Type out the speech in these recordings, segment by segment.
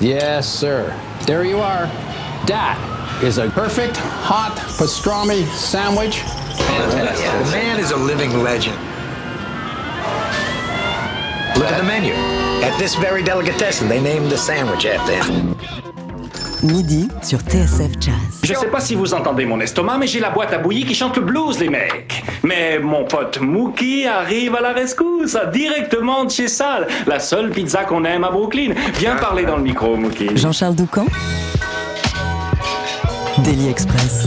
Yes, sir. There you are. That is a perfect hot pastrami sandwich. Fantastic. The man is a living legend. Look at the menu. At this very delicatessen, they named the sandwich after him. Midi sur TSF Jazz. Je sais pas si vous entendez mon estomac, mais j'ai la boîte à bouillie qui chante le blues, les mecs. Mais mon pote Mookie arrive à la rescousse, directement de chez Sal, la seule pizza qu'on aime à Brooklyn. Viens parler dans le micro, Mookie. Jean-Charles Doucan Daily Express.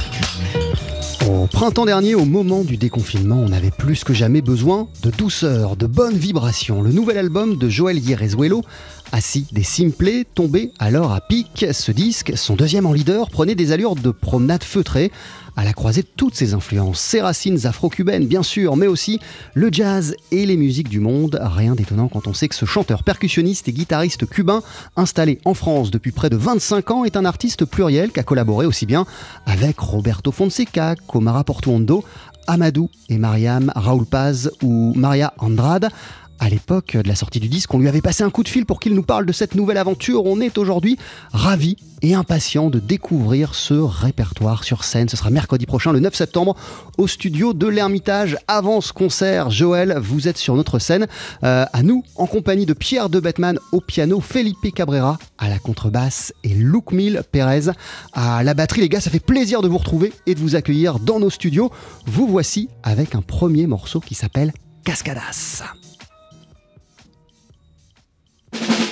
Au printemps dernier, au moment du déconfinement, on avait plus que jamais besoin de douceur, de bonnes vibrations. Le nouvel album de Joël Hierezuelo, Assis des Simplés, tombé alors à pic. Ce disque, son deuxième en leader, prenait des allures de promenade feutrée, à la croisée de toutes ses influences. Ses racines afro-cubaines, bien sûr, mais aussi le jazz et les musiques du monde. Rien d'étonnant quand on sait que ce chanteur percussionniste et guitariste cubain, installé en France depuis près de 25 ans, est un artiste pluriel qui a collaboré aussi bien avec Roberto Fonseca, Comara Portuondo, Amadou et Mariam Raoul Paz ou Maria Andrade. À l'époque de la sortie du disque, on lui avait passé un coup de fil pour qu'il nous parle de cette nouvelle aventure. On est aujourd'hui ravis et impatients de découvrir ce répertoire sur scène. Ce sera mercredi prochain, le 9 septembre, au studio de l'Ermitage. Avant ce concert, Joël, vous êtes sur notre scène. Euh, à nous, en compagnie de Pierre de Batman au piano, Felipe Cabrera à la contrebasse et Luc Mille Pérez à la batterie. Les gars, ça fait plaisir de vous retrouver et de vous accueillir dans nos studios. Vous voici avec un premier morceau qui s'appelle Cascadas. Thank you.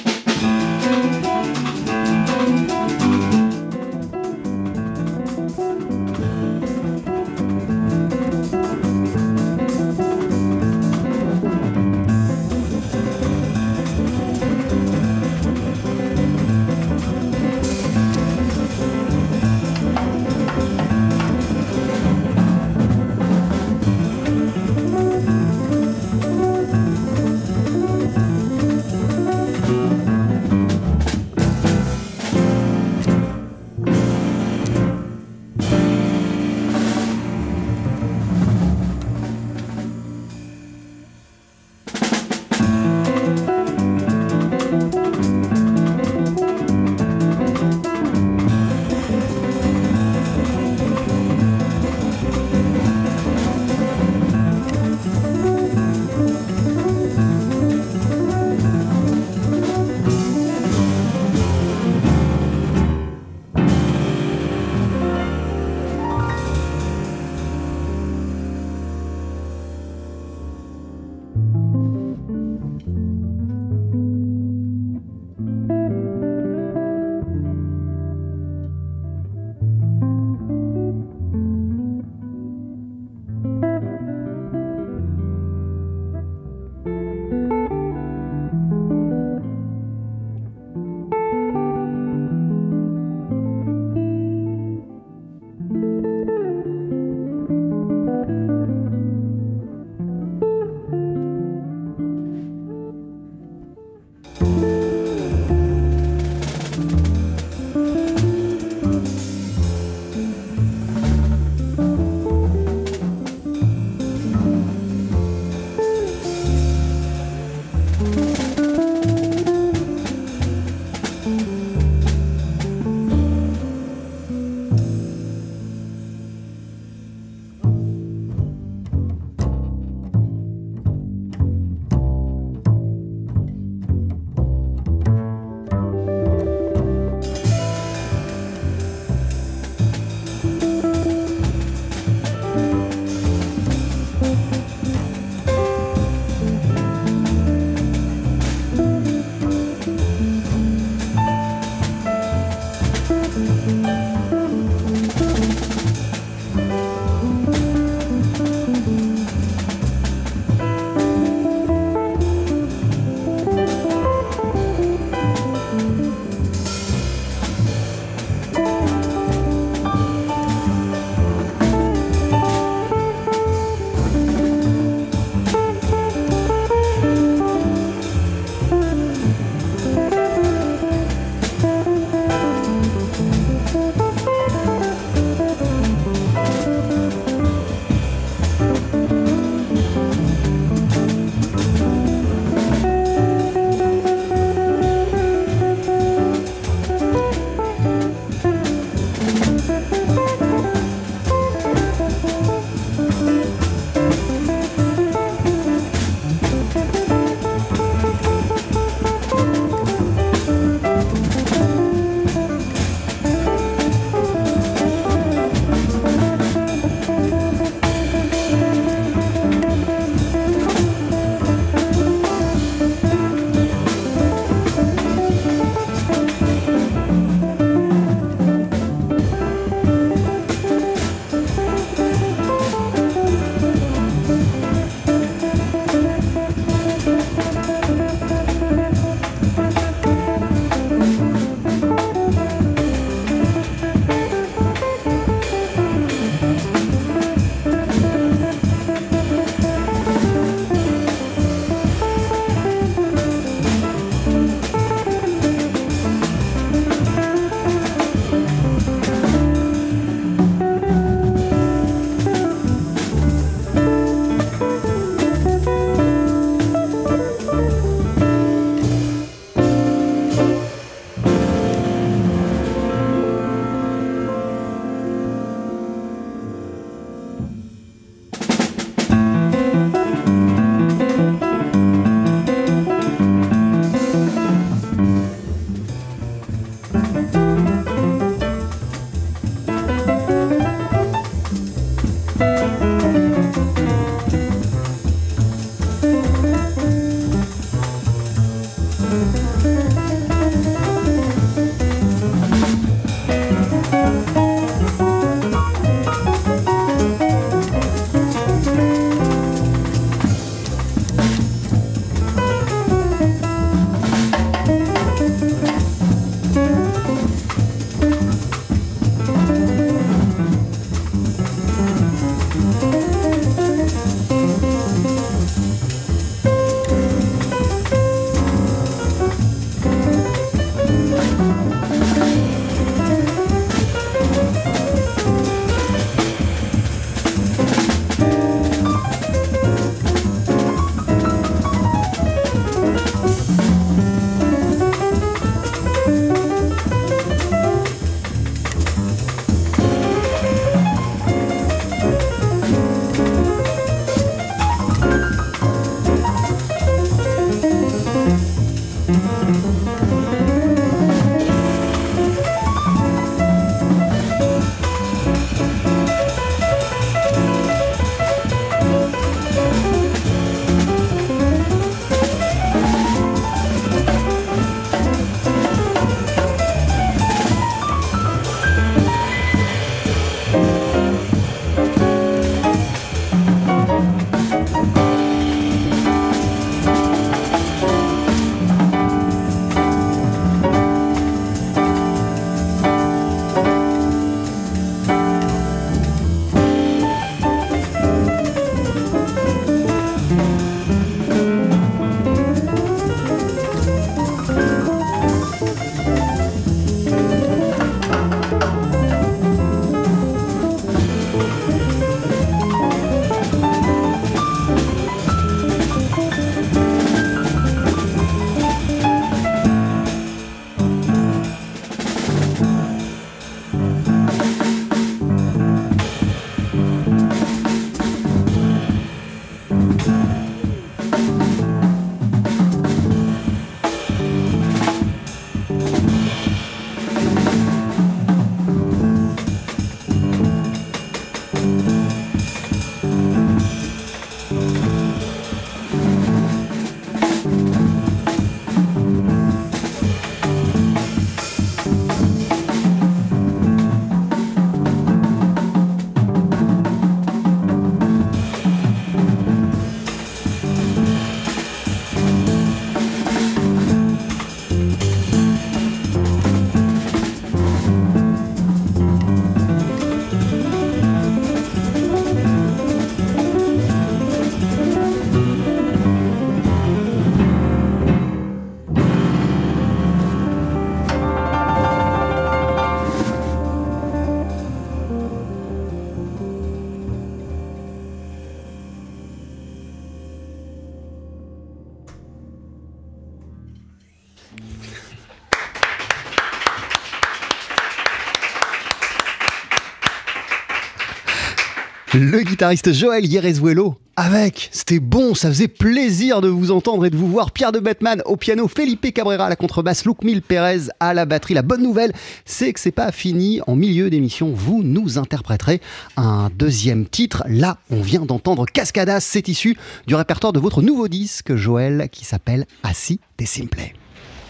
Le guitariste Joël Yerezuelo avec, c'était bon, ça faisait plaisir de vous entendre et de vous voir. Pierre de Batman au piano, Felipe Cabrera à la contrebasse, Luc Mil Pérez à la batterie. La bonne nouvelle, c'est que c'est pas fini. En milieu d'émission, vous nous interpréterez un deuxième titre. Là, on vient d'entendre Cascadas, c'est issu du répertoire de votre nouveau disque, Joël, qui s'appelle Assis des Simples.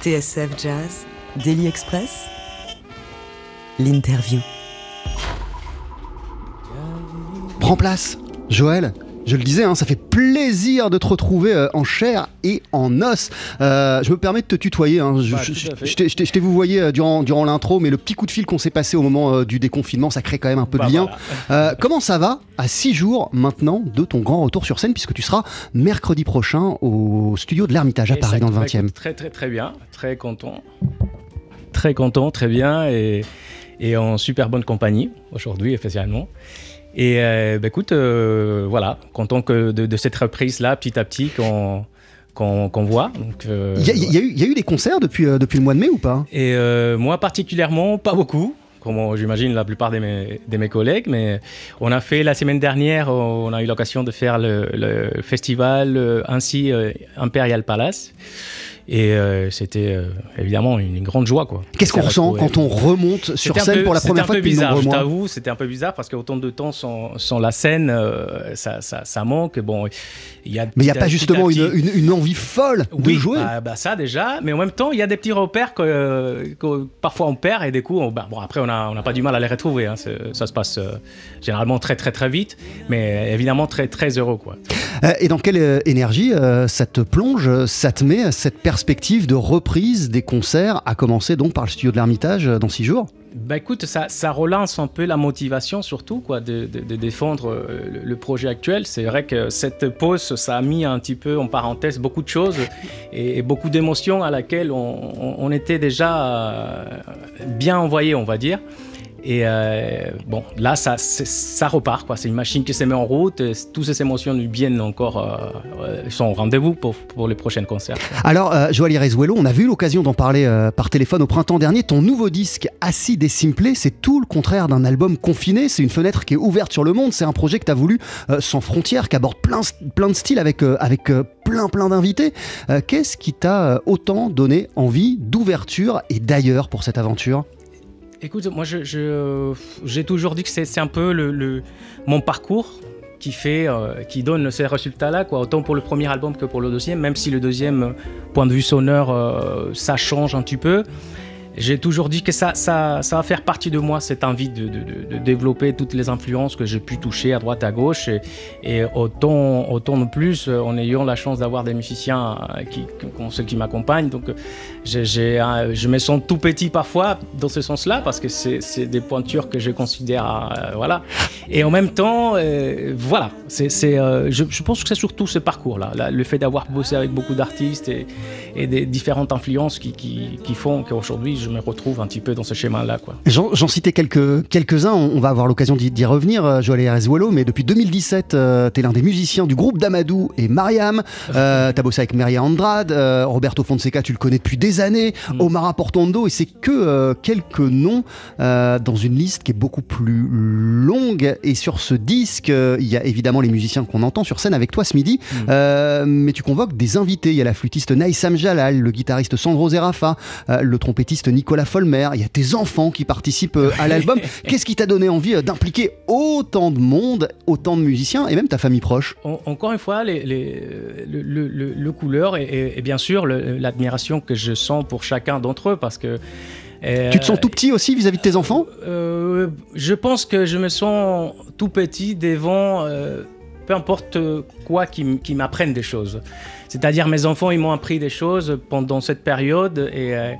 TSF Jazz, Daily Express, l'interview. Prends place, Joël. Je le disais, hein, ça fait plaisir de te retrouver euh, en chair et en os. Euh, je me permets de te tutoyer. Hein. Je, Bah, je- je t'ai- vous voyé euh, durant, durant l'intro, mais le petit coup de fil qu'on s'est passé au moment du déconfinement, ça crée quand même un peu Bah, de lien. voilà. Euh, comment ça va à six jours maintenant de ton grand retour sur scène, puisque tu seras mercredi prochain au studio de l'Ermitage à Paris dans le Exact. Bah, 20e écoute, Très très très bien, très content. Très content, très bien et, et en super bonne compagnie aujourd'hui spécialement. Et euh, bah, écoute, euh, voilà, content que de, de cette reprise là, petit à petit qu'on qu'on voit. Euh, Il y, a- il y il y a eu des concerts depuis, euh, depuis le mois de mai ou pas? Et euh, moi particulièrement, pas beaucoup, comme euh, j'imagine la plupart de mes, de mes collègues, mais on a fait la semaine dernière, on a eu l'occasion de faire le, le festival euh, ainsi euh, Imperial Palace. Et euh, c'était euh, évidemment une, grande joie. quoi. Qu'est-ce qu'on ressent quand on remonte sur C'était un scène peu- pour la c'était première un fois peu depuis de bizarre, je t'avoue, c'était un peu bizarre parce qu'autant de temps sans, sans la scène, euh, ça, ça, ça manque. Bon, il y a Mais il n'y a pas justement petit une, petit- une- une envie folle de jouer bah, bah ça déjà, mais en même temps, il y a des petits repères que, que parfois on perd et du coup, on- bah, bon, après, on n'a on a pas du mal à les retrouver. hein. Ça se passe euh, généralement très, très, très vite, mais évidemment très, très heureux. Quoi. Euh, Et dans quelle énergie euh, ça te plonge, ça te met cette perspective de reprise des concerts, à commencer donc par le studio de l'Ermitage euh, dans six jours Bah écoute, ça, ça relance un peu la motivation surtout quoi, de, de- défendre euh, le, projet actuel. C'est vrai que cette pause, ça a mis un petit peu en parenthèse beaucoup de choses et, beaucoup d'émotions à laquelle on, on- on était déjà euh, bien envoyé, on va dire. Et euh, bon, là, ça, ça repart. C'est une machine qui se met en route. Toutes ces émotions viennent encore, euh, euh, sont au rendez-vous pour, les prochains concerts. Alors, euh, Joël Irezuelo, on avait eu l'occasion d'en parler par téléphone au printemps dernier. Ton nouveau disque, Acide et Simplé, c'est tout le contraire d'un album confiné. C'est une fenêtre qui est ouverte sur le monde. C'est un projet que tu as voulu sans frontières, qui aborde plein, de styles avec, plein, d'invités. Qu'est-ce qui t'a autant donné envie d'ouverture et d'ailleurs pour cette aventure? Écoute, moi, je- je- j'ai toujours dit que c'est un peu le, mon parcours qui fait, euh, qui donne ces résultats-là, quoi. Autant pour le premier album que pour le deuxième, même si le deuxième, point de vue sonore, euh, ça change un petit peu. J'ai toujours dit que ça, ça, ça va faire partie de moi, cette envie de, développer toutes les influences que j'ai pu toucher à droite, à gauche, et, autant, autant de plus euh, en ayant la chance d'avoir des musiciens euh, qui, ceux qui m'accompagnent. Donc, euh, un- je me sens tout petit parfois dans ce sens-là, parce que c'est des pointures que je considère, voilà. Et en même temps, voilà, c'est, euh, je, pense que c'est surtout ce parcours-là, là, le fait d'avoir bossé avec beaucoup d'artistes et, des différentes influences qui, qui font qu'aujourd'hui je me retrouve un petit peu dans ce schéma-là. J'en citais quelques, quelques-uns, on, on va avoir l'occasion d'y revenir, euh, Joël Irezuelo, mais depuis 2017, euh, t'es l'un des musiciens du groupe d'Amadou et Mariam. Euh, T'as bossé avec Maria Andrade, euh, Roberto Fonseca, tu le connais depuis des années, Mm. Omar Portondo, et c'est que euh, quelques noms dans une liste qui est beaucoup plus longue. Et sur ce disque, il y a évidemment les musiciens qu'on entend sur scène avec toi ce midi, Mm. Mais tu convoques des invités. Il y a la flûtiste Naïsam Jalal, le guitariste Sandro Zerafa, le trompettiste Nicolas Folmer. Il y a tes enfants qui participent euh, à l'album. Qu'est-ce qui t'a donné envie euh, d'impliquer autant de monde, autant de musiciens et même ta famille proche? En- encore une fois, les, les- le, le- le- le couleur et, bien sûr l'admiration que je sens pour chacun d'entre eux parce que. euh, Tu te sens tout petit aussi vis-à-vis de tes enfants? Euh, je pense que je me sens tout petit devant peu importe quoi qui, qui m'apprennent des choses. C'est-à-dire mes enfants, ils m'ont appris des choses pendant cette période et, euh,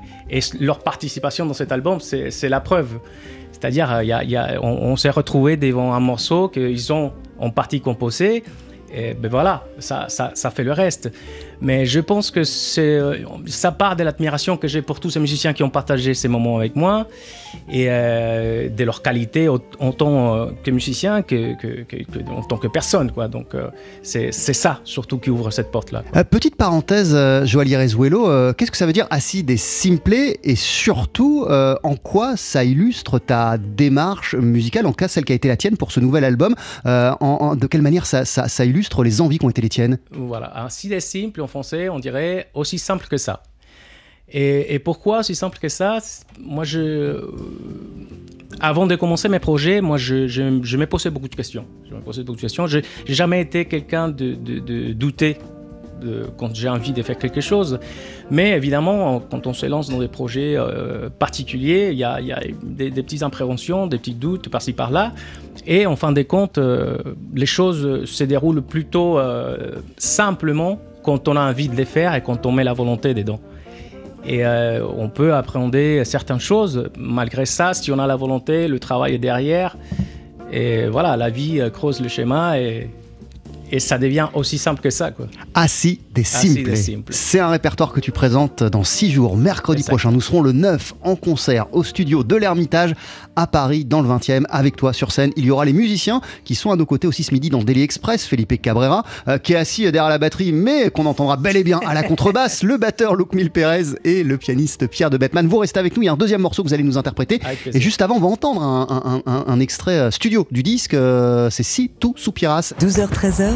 leur participation dans cet album, c'est la preuve. C'est-à-dire, euh, on, s'est retrouvé devant un morceau qu'ils ont en partie composé. Et ben voilà, ça, ça fait le reste. Mais je pense que c'est, euh, ça part de l'admiration que j'ai pour tous ces musiciens qui ont partagé ces moments avec moi et euh, de leur qualité en tant euh, que musicien que, que, que, en tant que personne. Quoi. Donc c'est, ça surtout qui ouvre cette porte-là. petite parenthèse, Joaillier Rezuelo, qu'est-ce que ça veut dire Acide et Simplé et surtout en quoi ça illustre ta démarche musicale, en cas celle qui a été la tienne pour ce nouvel album en, De quelle manière ça, ça, ça, illustre les envies qui ont été les tiennes? Voilà, Acide et Simple français, on dirait aussi simple que ça. Et, pourquoi aussi simple que ça? Moi, je, euh, avant de commencer mes projets, moi, je, je, me posais beaucoup de questions. Je me posais beaucoup de questions. Je n'ai jamais été quelqu'un de, douter quand j'ai envie de faire quelque chose. Mais évidemment, quand on se lance dans des projets euh, particuliers, il y a, des, petites impréhensions, des petits doutes par-ci par-là. Et en fin de compte, euh, les choses se déroulent plutôt simplement quand on a envie de les faire et quand on met la volonté dedans. Et euh, on peut appréhender certaines choses. Malgré ça, si on a la volonté, le travail est derrière. Et voilà, la vie euh, creuse le schéma et, et ça devient aussi simple que ça. Quoi. Assis des simples. C'est un répertoire que tu présentes dans six jours, mercredi prochain. Nous serons le 9 en concert au studio de l'Ermitage à Paris, dans le 20e, avec toi sur scène. Il y aura les musiciens qui sont à nos côtés aussi ce midi dans Daily Express, Felipe Cabrera, euh, qui est assis derrière la batterie, mais qu'on entendra bel et bien à la contrebasse, le batteur Luc Mil Pérez et le pianiste Pierre de Bettman. Vous restez avec nous, il y a un deuxième morceau que vous allez nous interpréter. Et juste avant, on va entendre un, extrait euh, studio du disque, euh, c'est Si tout soupiras. 12h-13h,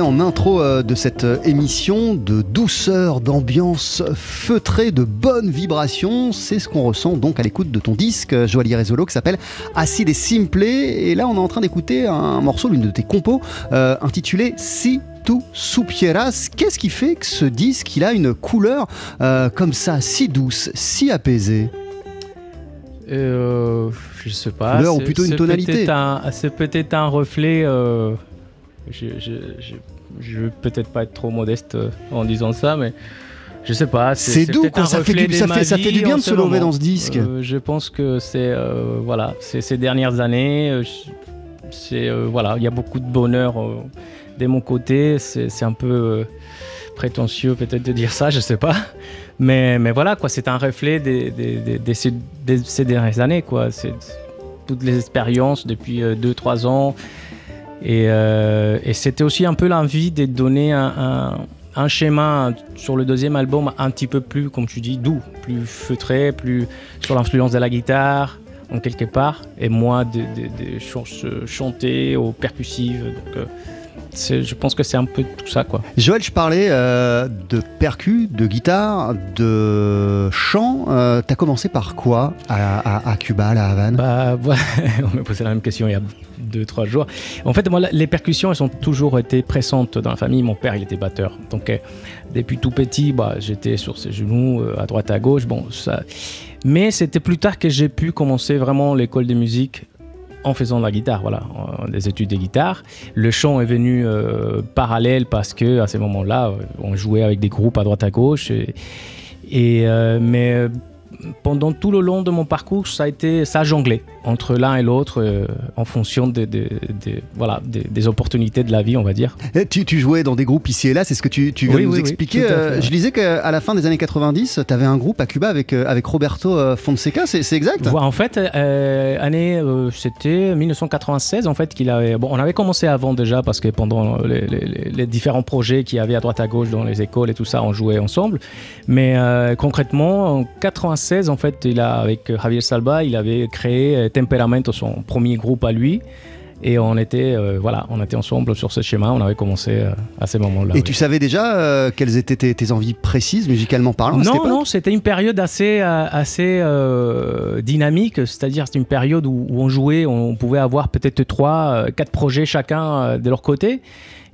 parlait en intro euh, de cette euh, émission de douceur, d'ambiance feutrée, de bonnes vibrations. C'est ce qu'on ressent donc à l'écoute de ton disque, euh, Joaillier Resolo, qui s'appelle Acide et Simple. Et là, on est en train d'écouter un morceau, l'une de tes compos, euh, intitulé Si tu supieras. Qu'est-ce qui fait que ce disque, il a une couleur euh, comme ça, si douce, si apaisée? Euh, je sais pas. Couleur ou plutôt une c'est tonalité? peut-être un- C'est peut-être un reflet. euh, je, je, je, peut-être pas être trop modeste euh, en disant ça, mais je sais pas. C'est doux, quoi, ça fait du- de ça ma fait- ça fait vie du bien en de se lever dans ce disque. Euh, je pense que c'est euh, voilà, c'est ces dernières années. euh, c'est euh, voilà, il y a beaucoup de bonheur de mon côté. C'est un peu prétentieux peut-être de dire ça, je sais pas. Mais, mais voilà, quoi, c'est un reflet des, des- des- des- ces, ces dernières années, quoi. C'est toutes les expériences depuis 2-3 ans. Et, euh, et c'était aussi un peu l'envie de donner un, un- un schéma sur le deuxième album un petit peu plus, comme tu dis, doux, plus feutré, plus sur l'influence de la guitare, en quelque part, et moins de, de- de choses chantées ou percussives. Donc, euh, je pense que c'est un peu tout ça, quoi. Joël, je parlais euh, de percus, de guitare, de chant. Euh, T'as commencé par quoi à, à- à Cuba, à la Havane? Bah, on m'a posé la même question il y a deux, trois jours. En fait, moi, les percussions, elles ont toujours été présentes dans la famille. Mon père, il était batteur. Donc, euh, depuis tout petit, bah, j'étais sur ses genoux, euh, à droite, à gauche. Bon, ça... Mais c'était plus tard que j'ai pu commencer vraiment l'école de musique en faisant de la guitare, voilà, des études de guitare. Le chant est venu euh, parallèle parce que à ces moments-là, on jouait avec des groupes à droite à gauche. Et, mais pendant tout le long de mon parcours, ça a été ça a jonglé entre l'un et l'autre euh, en fonction des- voilà, des, opportunités de la vie, on va dire. Eh, tu, tu jouais dans des groupes ici et là, c'est ce que tu, tu viens Oui, de nous oui, expliquer. fait, Euh, ouais. Je disais qu'à la fin des années 90, tu avais un groupe à Cuba avec, euh, avec Roberto Fonseca, c'est exact? En fait, année, c'était 1996 en fait qu'il avait. Bon, on avait commencé avant déjà parce que pendant les, les- les- les différents projets qu'il y avait à droite à gauche dans les écoles et tout ça, on jouait ensemble. Mais concrètement, en 96 en fait, il a avec Javier Salba, il avait créé euh, Temperamento, son premier groupe à lui. Et on était, euh, voilà, on était ensemble sur ce schéma. On avait commencé euh, à ces moments-là. Et oui. tu savais déjà euh, quelles étaient tes, tes envies précises, musicalement parlant à cette Non, époque non, c'était une période assez, euh, assez euh, dynamique, c'est-à-dire c'était une période où, où on jouait, on pouvait avoir peut-être trois, euh, quatre projets chacun euh, de leur côté.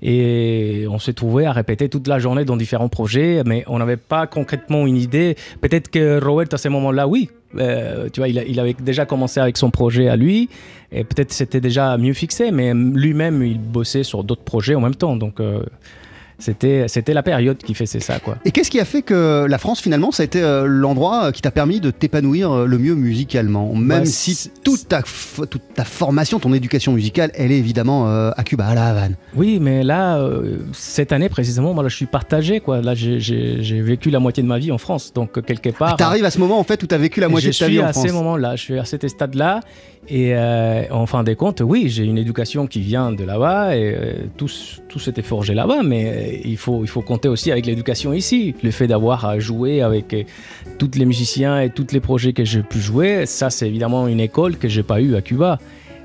Et on s'est trouvé à répéter toute la journée dans différents projets, mais on n'avait pas concrètement une idée. Peut-être que Robert, à ce moment-là, oui. Euh, tu vois, il, avait déjà commencé avec son projet à lui, et peut-être c'était déjà mieux fixé, mais lui-même, il bossait sur d'autres projets en même temps. Donc, euh, c'était c'était la période qui faisait ça, quoi. Et qu'est-ce qui a fait que la France, finalement, ça a été euh, l'endroit qui t'a permis de t'épanouir euh, le mieux musicalement? Même Bah, si c'est- toute ta, toute ta formation, ton éducation musicale, elle est évidemment euh, à Cuba, à la Havane. Oui, mais là, euh, cette année précisément, moi, là, je suis partagé. Quoi. Là, j'ai- vécu la moitié de ma vie en France. Donc, euh, quelque part. T'arrives à ce moment, en fait, où t'as vécu la moitié je de ta suis vie en à France. ces moments-là, je suis à cet stade-là. Et en fin de compte, oui, j'ai une éducation qui vient de là-bas et euh, tout, tout s'était forgé là-bas. Mais euh, il, faut, il faut compter aussi avec l'éducation ici. Le fait d'avoir à jouer avec euh, tous les musiciens et tous les projets que j'ai pu jouer, ça, c'est évidemment une école que j'ai pas eue à Cuba.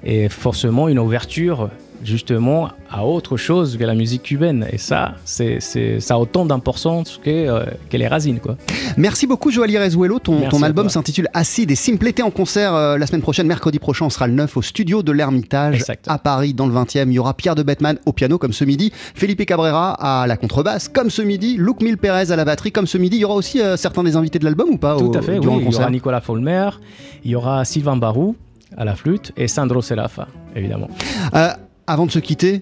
Et forcément, une ouverture justement à autre chose que la musique cubaine. Et ça, c'est, c'est- ça a autant d'importance que, euh, que les racines. Quoi. Merci beaucoup, Joali Rezuelo. Ton, ton album s'intitule Acide et Simple. T'es en concert euh, la semaine prochaine, mercredi prochain. On sera le 9 au studio de l'Ermitage à Paris, dans le 20e. Il y aura Pierre de Bettman au piano, comme ce midi. Felipe Cabrera à la contrebasse, comme ce midi. Luc Mil Pérez à la batterie, comme ce midi. Il y aura aussi euh, certains des invités de l'album ou pas Tout au- à fait, oui. Il y aura Nicolas Folmer, il y aura Sylvain Barou à la flûte et Sandro Serafa, évidemment. Euh, Avant de se quitter,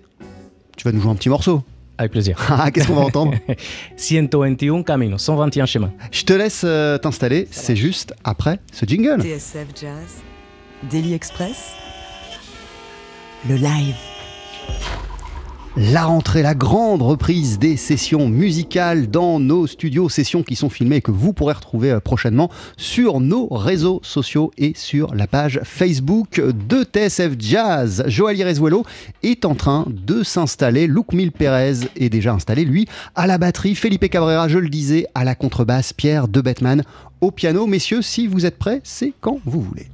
tu vas nous jouer un petit morceau. Avec plaisir. Ah, Qu'est-ce qu'on va entendre? 121 Camino, 121 chemins. Je te laisse euh, t'installer. C'est juste après ce jingle. TSF Jazz, Daily Express, le live. La rentrée, la grande reprise des sessions musicales dans nos studios, sessions qui sont filmées et que vous pourrez retrouver euh, prochainement sur nos réseaux sociaux et sur la page Facebook de TSF Jazz. Joali Rezuelo est en train de s'installer. Luc Mil Pérez est déjà installé, lui, à la batterie. Felipe Cabrera, je le disais, à la contrebasse. Pierre de Bettman au piano. Messieurs, si vous êtes prêts, c'est quand vous voulez.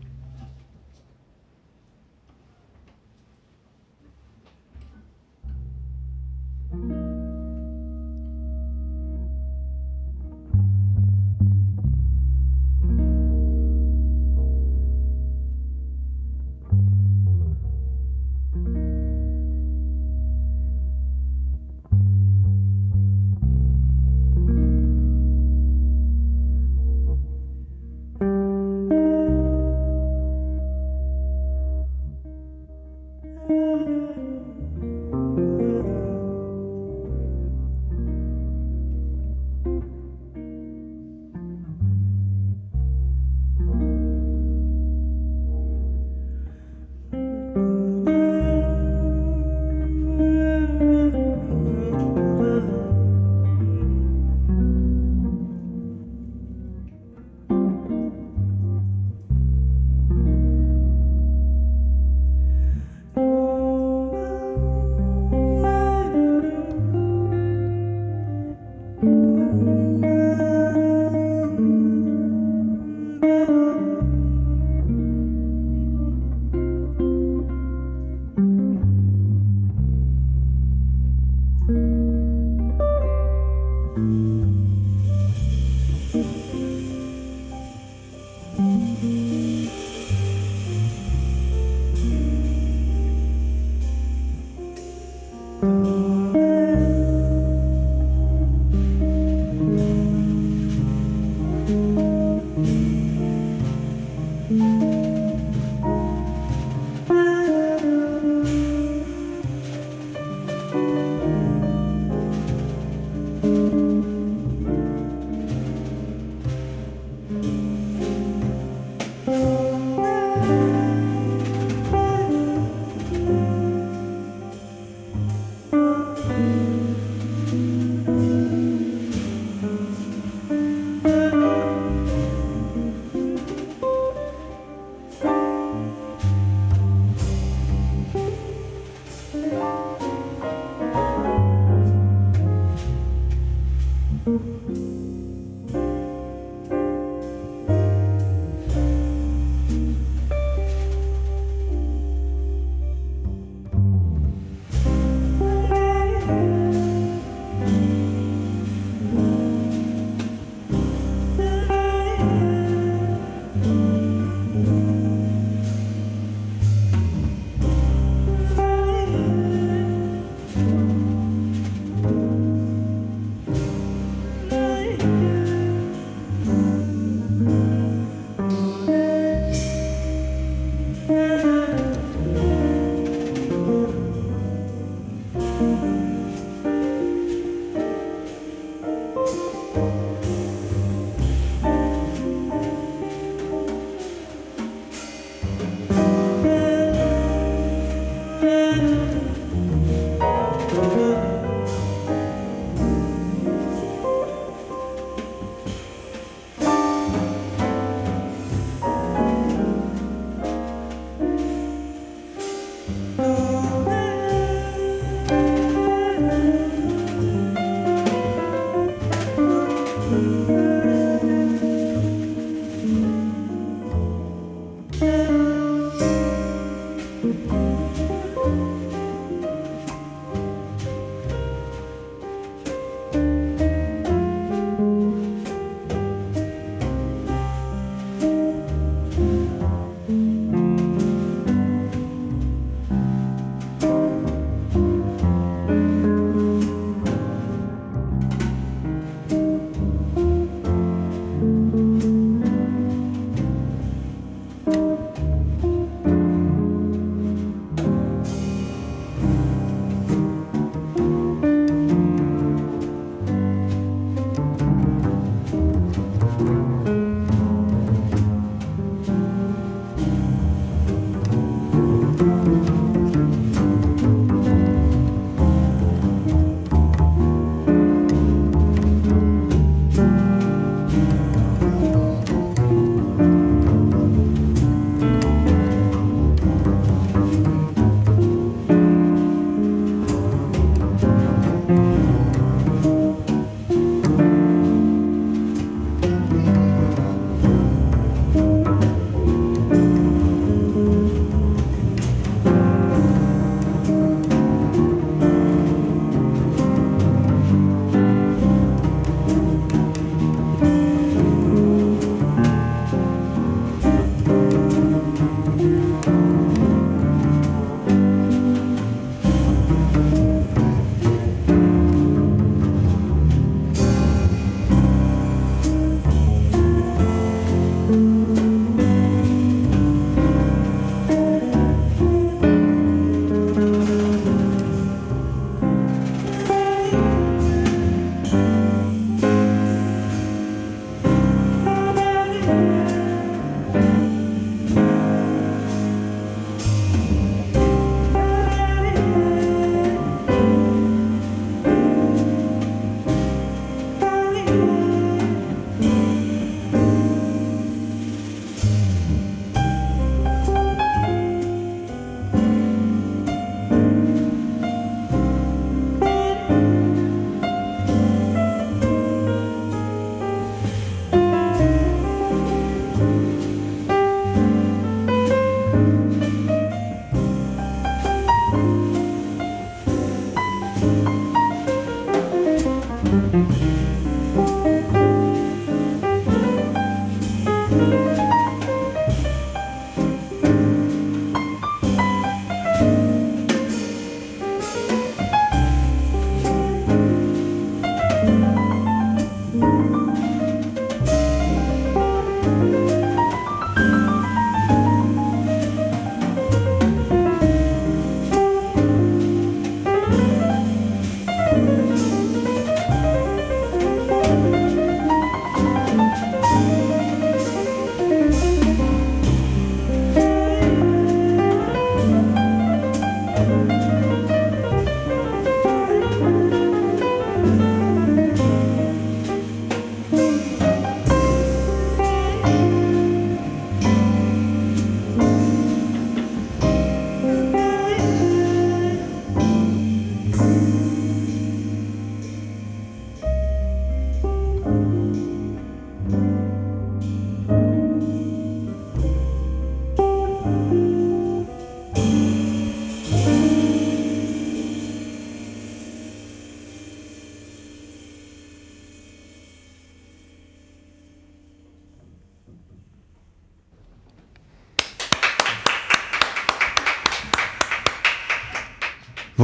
Amen.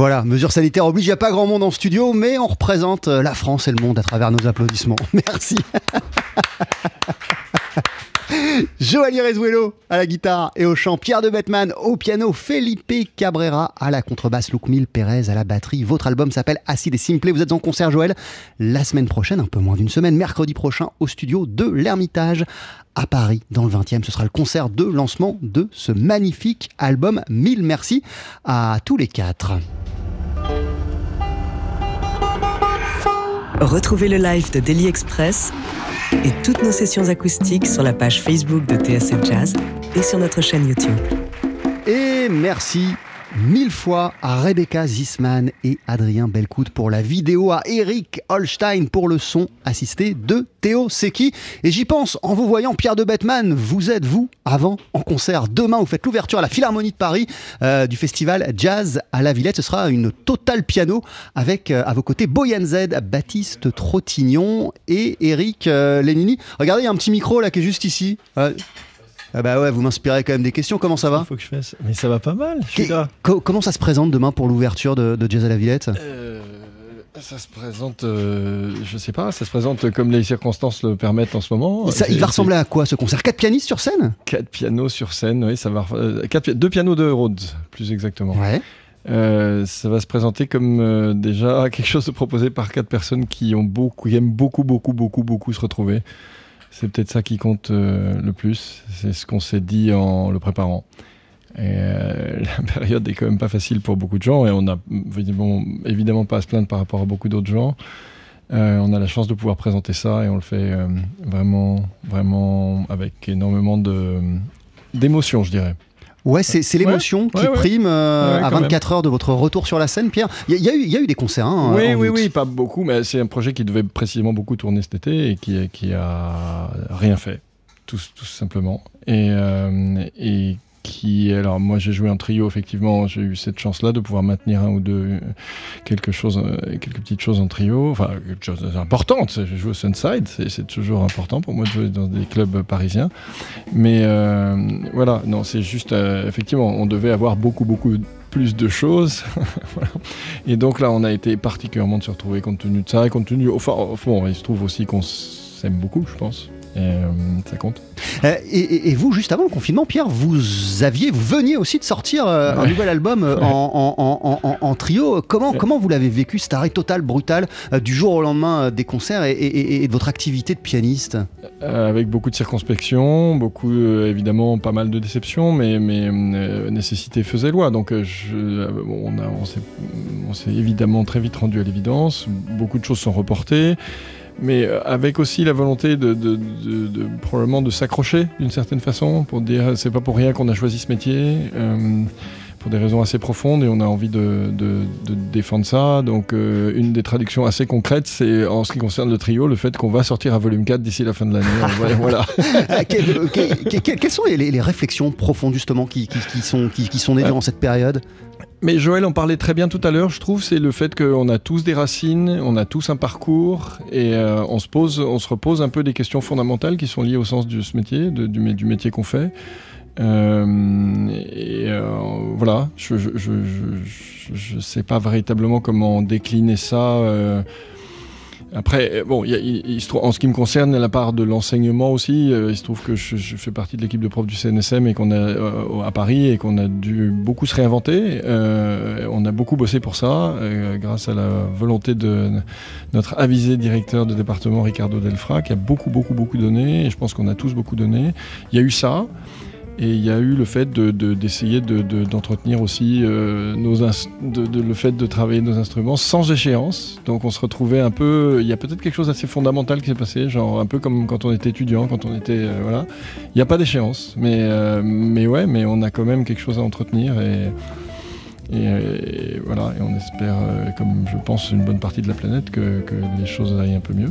Voilà, mesures sanitaires oblige, il n'y a pas grand monde en studio, mais on représente euh, la France et le monde à travers nos applaudissements. Merci. Joali Rezuelo à la guitare et au chant, Pierre de Bettman au piano, Felipe Cabrera à la contrebasse, Luc Mille Pérez à la batterie. Votre album s'appelle Acide et Simple. Vous êtes en concert, Joël, la semaine prochaine, un peu moins d'une semaine, mercredi prochain, au studio de l'Ermitage à Paris, dans le 20e. Ce sera le concert de lancement de ce magnifique album. Mille merci à tous les quatre. Retrouvez le live de Daily Express et toutes nos sessions acoustiques sur la page Facebook de TSF Jazz et sur notre chaîne YouTube. Et merci mille fois à Rebecca Zisman et Adrien Belcout pour la vidéo, à Eric Holstein pour le son assisté de Théo Seki. Et j'y pense, en vous voyant, Pierre de Bettman, vous êtes, vous, avant, en concert. Demain, vous faites l'ouverture à la Philharmonie de Paris euh, du festival Jazz à la Villette. Ce sera une totale piano avec euh, à vos côtés Boyan Z, Baptiste Trottignon et Eric euh, Lenini. Regardez, il y a un petit micro là qui est juste ici. Ah bah ouais, vous m'inspirez quand même des questions. Comment ça va Faut que je fasse. Mais ça va pas mal. Je suis Qu'est- là. co- Comment ça se présente demain pour l'ouverture de, de Jazz à la Villette? Euh, ça se présente, euh, je sais pas, ça se présente comme les circonstances le permettent en ce moment. Ça- Il va ressembler à quoi ce concert? Quatre pianistes sur scène? Quatre pianos sur scène, oui, ça va. euh, quatre deux pianos de Rhodes, plus exactement. Ouais. Euh, ça va se présenter comme euh, déjà quelque chose proposé par quatre personnes qui ont beaucoup, qui aiment beaucoup, beaucoup, beaucoup, beaucoup se retrouver. C'est peut-être ça qui compte euh, le plus. C'est ce qu'on s'est dit en le préparant. Euh, la période est quand même pas facile pour beaucoup de gens et on n'a évidemment, évidemment pas à se plaindre par rapport à beaucoup d'autres gens. Euh, on a la chance de pouvoir présenter ça et on le fait vraiment, vraiment avec énormément d'émotion, je dirais. Ouais, c'est l'émotion qui Ouais, prime euh, Ouais, à quand 24 heures de votre retour sur la scène, Pierre. Il y, a- y eu- il y a eu des concerts. hein, oui, oui, oui, pas beaucoup, mais c'est un projet qui devait précisément beaucoup tourner cet été et qui, qui a rien fait, tout, tout simplement. Et, euh, et qui, alors moi j'ai joué en trio, effectivement, j'ai eu cette chance-là de pouvoir maintenir un ou deux, euh, quelque chose, euh, quelques petites choses en trio, enfin, quelque chose d'importante. J'ai joué au Sunside, c'est toujours important pour moi de jouer dans des clubs parisiens. Mais euh, voilà, non, c'est juste, effectivement, on devait avoir beaucoup, beaucoup plus de choses. Et donc là, on a été particulièrement de se retrouver compte tenu de ça, et compte tenu, enfin, bon, il se trouve aussi qu'on s'aime beaucoup, je pense. Euh, ça compte. Euh, et, vous, juste avant le confinement, Pierre, vous aviez, vous veniez aussi de sortir euh, un nouvel album Ouais. en, en- en- en- en trio. Comment, Ouais. comment vous l'avez vécu, cet arrêt total, brutal, du jour au lendemain des concerts et, et- et de votre activité de pianiste? Avec beaucoup de circonspection, beaucoup, évidemment, pas mal de déceptions, mais, mais nécessité faisait loi. Donc je, a- on s'est évidemment très vite rendu à l'évidence. Beaucoup de choses sont reportées. Mais euh, avec aussi la volonté de, de- de- de- probablement de s'accrocher d'une certaine façon pour dire c'est pas pour rien qu'on a choisi ce métier euh, pour des raisons assez profondes et on a envie de, de- de défendre ça. Donc euh, une des traductions assez concrètes c'est en ce qui concerne le trio le fait qu'on va sortir un volume 4 d'ici la fin de l'année. voilà. voilà. Que- que- que- que- Quelles sont les, réflexions profondes justement qui, qui- qui sont, qui, qui sont nées durant cette période? Mais Joël en parlait très bien tout à l'heure, je trouve, c'est le fait qu'on a tous des racines, on a tous un parcours, et euh, on, se pose, on se repose un peu des questions fondamentales qui sont liées au sens de ce métier, du, métier qu'on fait. Euh, et euh, voilà, je sais pas véritablement comment décliner ça. Euh, après, bon, y a, trouve, en ce qui me concerne, la part de l'enseignement aussi, euh, il se trouve que je, je fais partie de l'équipe de profs du CNSM et qu'on a euh, à Paris et qu'on a dû beaucoup se réinventer. Euh, on a beaucoup bossé pour ça, euh, grâce à la volonté de notre avisé directeur de département Ricardo Delfra, qui a beaucoup, beaucoup, beaucoup donné. Et je pense qu'on a tous beaucoup donné. Il y a eu ça. Et il y a eu le fait d'essayer de, d'entretenir de, aussi euh, nos le fait de travailler nos instruments sans échéance. Donc on se retrouvait un peu. Il y a peut-être quelque chose d'assez fondamental qui s'est passé, genre un peu comme quand on était étudiant, quand on était euh, voilà. Il n'y a pas d'échéance, mais euh, mais ouais, mais on a quand même quelque chose à entretenir et. Et, et voilà, et on espère, euh, comme je pense une bonne partie de la planète, que, que les choses aillent un peu mieux.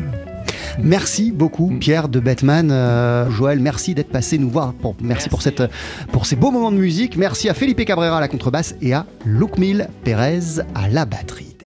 Merci beaucoup, Mm. Pierre de Batman. Euh, Joël, merci d'être passé nous voir. Pour, merci, Pour, cette, pour ces beaux moments de musique. Merci à Felipe Cabrera à la contrebasse et à Lukmil Pérez à la batterie.